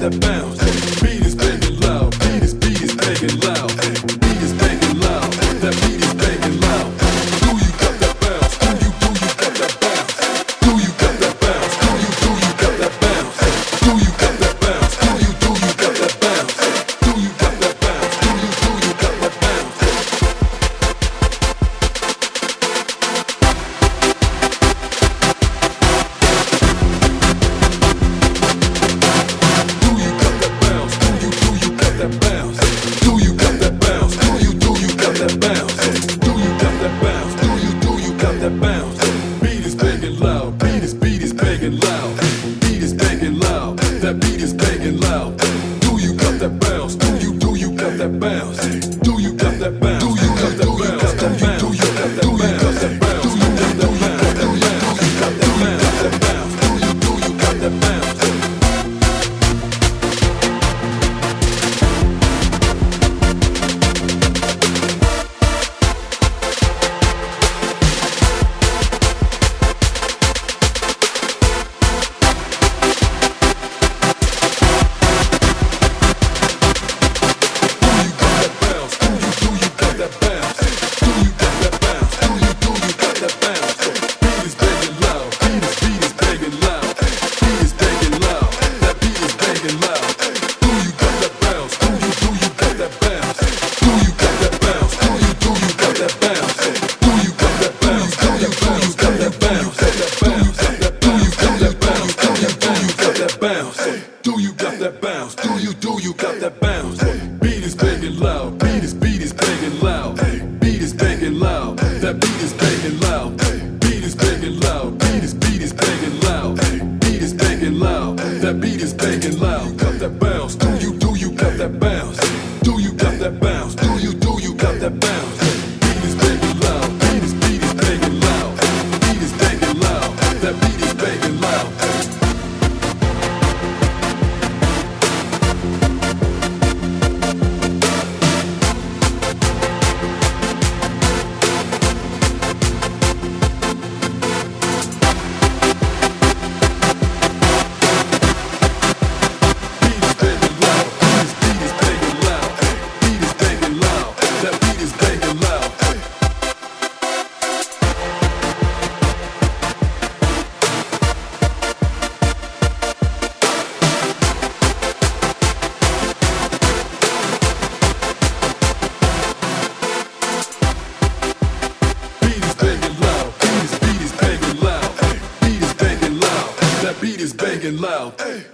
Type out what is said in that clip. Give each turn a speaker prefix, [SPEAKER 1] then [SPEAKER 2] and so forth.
[SPEAKER 1] the bounce. banging loud. Beat is banging loud. That beat is banging loud. Do you got that bounce? Do you do you got that bounce? Do you got that bounce? Do you got that bounce? Do you got that bounce? Do you do you got that bounce? Do you got that bounce? Do you do you got that bounce? Do you got that bounce? Do you do you got that bounce? Do you got that bounce? Do you do you got that bounce? Beat is and loud. Beat is beat is and loud. Beat is and loud. That beat is and loud. Beat is and loud. Beat is beat is and loud. And loud. That beat is and loud. Got that bounce? Do you do you got that bounce? Do you got that bounce? Do you do you got that bounce? Beat is big loud. Beat is beat is and loud. Beat is big loud. That beat is and loud. And loud. Beat